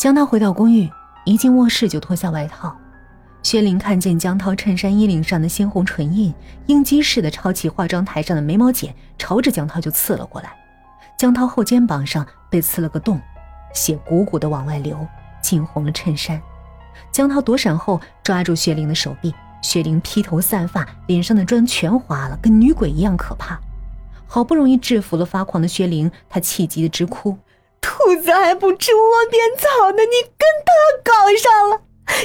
江涛回到公寓，一进卧室就脱下外套。薛玲看见江涛衬衫衣领上的鲜红唇印，应激似的抄起化妆台上的眉毛剪，朝着江涛就刺了过来。江涛后肩膀上被刺了个洞，血鼓鼓的往外流，浸红了衬衫。江涛躲闪后抓住薛玲的手臂，薛玲披头散发，脸上的妆全花了，跟女鬼一样可怕。好不容易制服了发狂的薛玲，她气急的直哭：“兔子还不吃窝边草呢，你跟他搞上了！”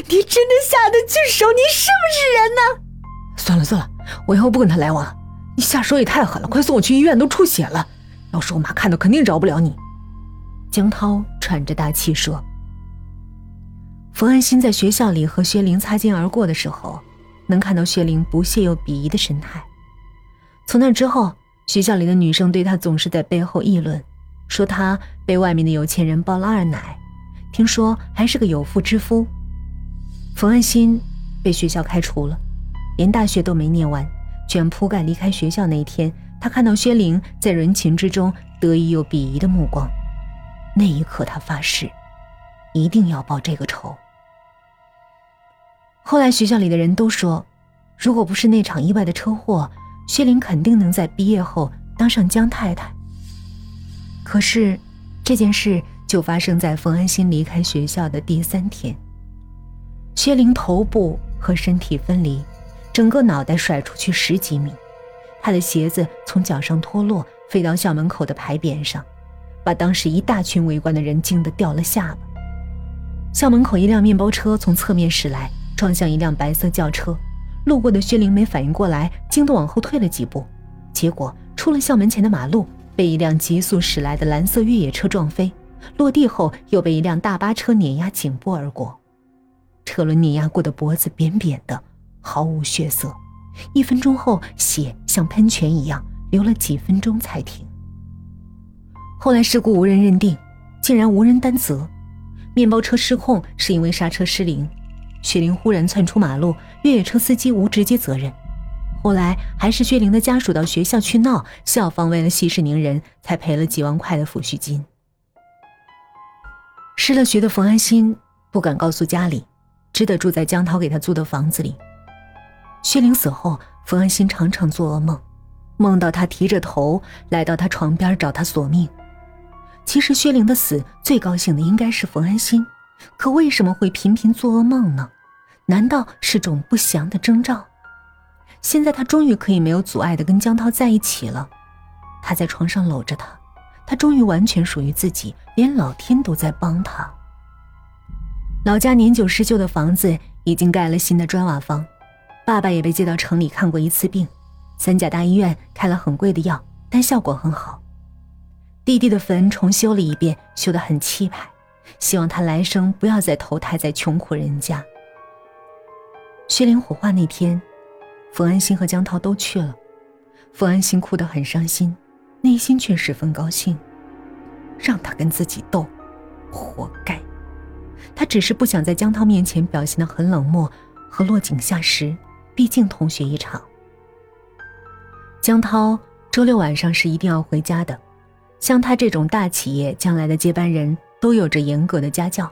你真的下得去手？你是不是人呢？算了算了，我以后不跟他来往了。你下手也太狠了，快送我去医院，都出血了。要是我妈看到，肯定饶不了你。江涛喘着大气说。冯安心在学校里和薛玲擦肩而过的时候，能看到薛玲不屑又鄙夷的神态。从那之后，学校里的女生对他总是在背后议论，说他被外面的有钱人包了二奶，听说还是个有妇之夫。冯安心被学校开除了，连大学都没念完，卷铺盖离开学校那一天，他看到薛玲在人群之中得意又鄙夷的目光，那一刻他发誓，一定要报这个仇。后来学校里的人都说，如果不是那场意外的车祸，薛玲肯定能在毕业后当上江太太。可是，这件事就发生在冯安心离开学校的第三天。薛玲头部和身体分离，整个脑袋甩出去十几米，她的鞋子从脚上脱落，飞到校门口的牌匾上，把当时一大群围观的人惊得掉了下巴。校门口一辆面包车从侧面驶来，撞向一辆白色轿车，路过的薛玲没反应过来，惊得往后退了几步，结果出了校门前的马路，被一辆急速驶来的蓝色越野车撞飞，落地后又被一辆大巴车碾压颈部而过。车轮碾压过的脖子扁扁的，毫无血色。一分钟后，血像喷泉一样流了几分钟才停。后来事故无人认定，竟然无人担责。面包车失控是因为刹车失灵，雪玲忽然窜出马路，越野车司机无直接责任。后来还是薛玲的家属到学校去闹，校方为了息事宁人，才赔了几万块的抚恤金。失了学的冯安心不敢告诉家里。只得住在江涛给他租的房子里。薛玲死后，冯安心常常做噩梦，梦到他提着头来到他床边找他索命。其实薛玲的死最高兴的应该是冯安心，可为什么会频频做噩梦呢？难道是种不祥的征兆？现在他终于可以没有阻碍的跟江涛在一起了。他在床上搂着他，他终于完全属于自己，连老天都在帮他。老家年久失修的房子已经盖了新的砖瓦房，爸爸也被接到城里看过一次病，三甲大医院开了很贵的药，但效果很好。弟弟的坟重修了一遍，修得很气派，希望他来生不要再投胎在穷苦人家。薛灵火化那天，冯安心和江涛都去了，冯安心哭得很伤心，内心却十分高兴，让他跟自己斗，活该。他只是不想在江涛面前表现的很冷漠，和落井下石。毕竟同学一场。江涛周六晚上是一定要回家的。像他这种大企业将来的接班人，都有着严格的家教。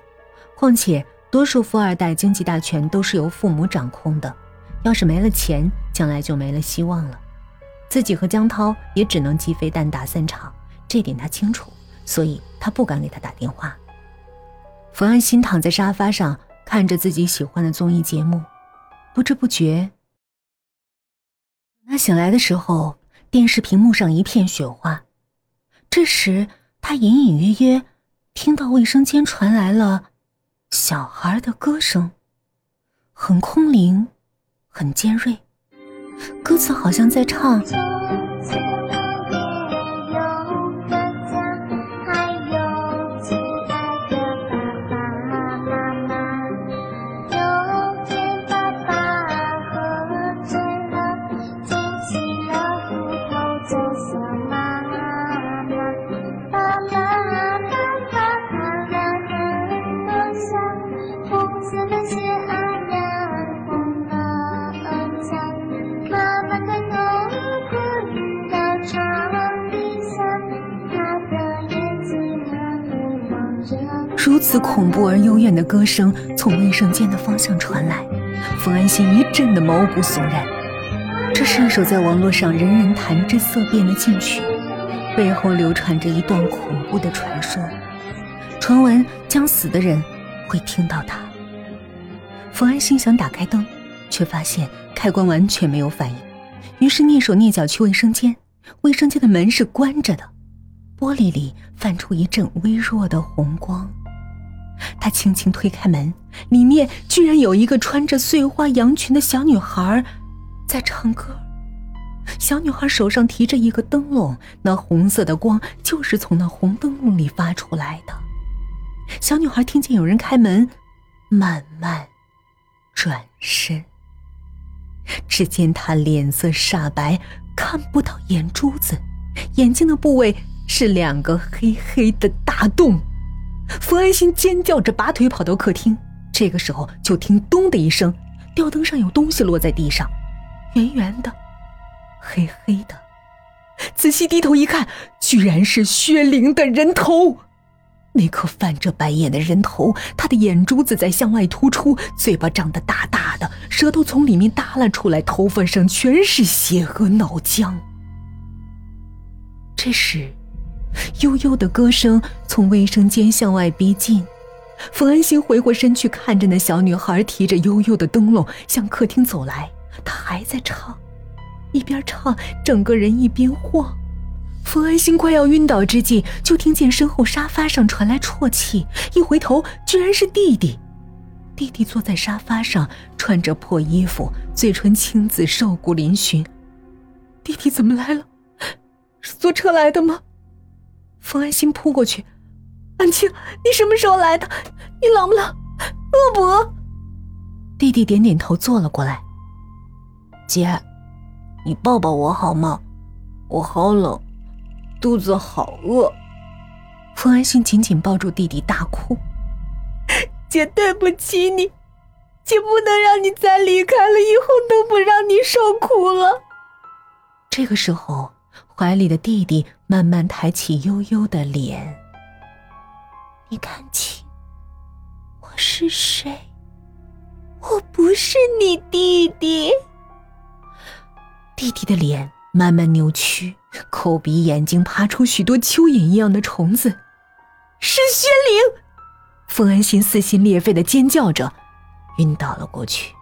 况且，多数富二代经济大权都是由父母掌控的。要是没了钱，将来就没了希望了。自己和江涛也只能鸡飞蛋打散场，这点他清楚，所以他不敢给他打电话。冯安心躺在沙发上，看着自己喜欢的综艺节目，不知不觉。他醒来的时候，电视屏幕上一片雪花。这时，他隐隐约约听到卫生间传来了小孩的歌声，很空灵，很尖锐，歌词好像在唱。如此恐怖而幽怨的歌声从卫生间的方向传来，冯安心一阵的毛骨悚然。这是一首在网络上人人谈之色变的禁曲，背后流传着一段恐怖的传说，传闻将死的人会听到它。冯安心想打开灯，却发现开关完全没有反应，于是蹑手蹑脚去卫生间，卫生间的门是关着的。玻璃里泛出一阵微弱的红光，他轻轻推开门，里面居然有一个穿着碎花洋裙的小女孩，在唱歌。小女孩手上提着一个灯笼，那红色的光就是从那红灯笼里发出来的。小女孩听见有人开门，慢慢转身，只见她脸色煞白，看不到眼珠子，眼睛的部位。是两个黑黑的大洞，冯安心尖叫着拔腿跑到客厅。这个时候，就听“咚”的一声，吊灯上有东西落在地上，圆圆的，黑黑的。仔细低头一看，居然是薛灵的人头。那颗泛着白眼的人头，他的眼珠子在向外突出，嘴巴张得大大的，舌头从里面耷拉出来，头发上全是血和脑浆。这时。悠悠的歌声从卫生间向外逼近，冯安心回过身去，看着那小女孩提着悠悠的灯笼向客厅走来。她还在唱，一边唱，整个人一边晃。冯安心快要晕倒之际，就听见身后沙发上传来啜泣。一回头，居然是弟弟。弟弟坐在沙发上，穿着破衣服，嘴唇青紫，瘦骨嶙峋。弟弟怎么来了？是坐车来的吗？冯安心扑过去，安青，你什么时候来的？你冷不冷？饿不饿？弟弟点点头，坐了过来。姐，你抱抱我好吗？我好冷，肚子好饿。冯安心紧紧抱住弟弟，大哭。姐，对不起你，姐不能让你再离开了，以后都不让你受苦了。这个时候。怀里的弟弟慢慢抬起悠悠的脸。你看清，我是谁？我不是你弟弟。弟弟的脸慢慢扭曲，口鼻眼睛爬出许多蚯蚓一样的虫子。是薛灵！冯安心撕心裂肺的尖叫着，晕倒了过去。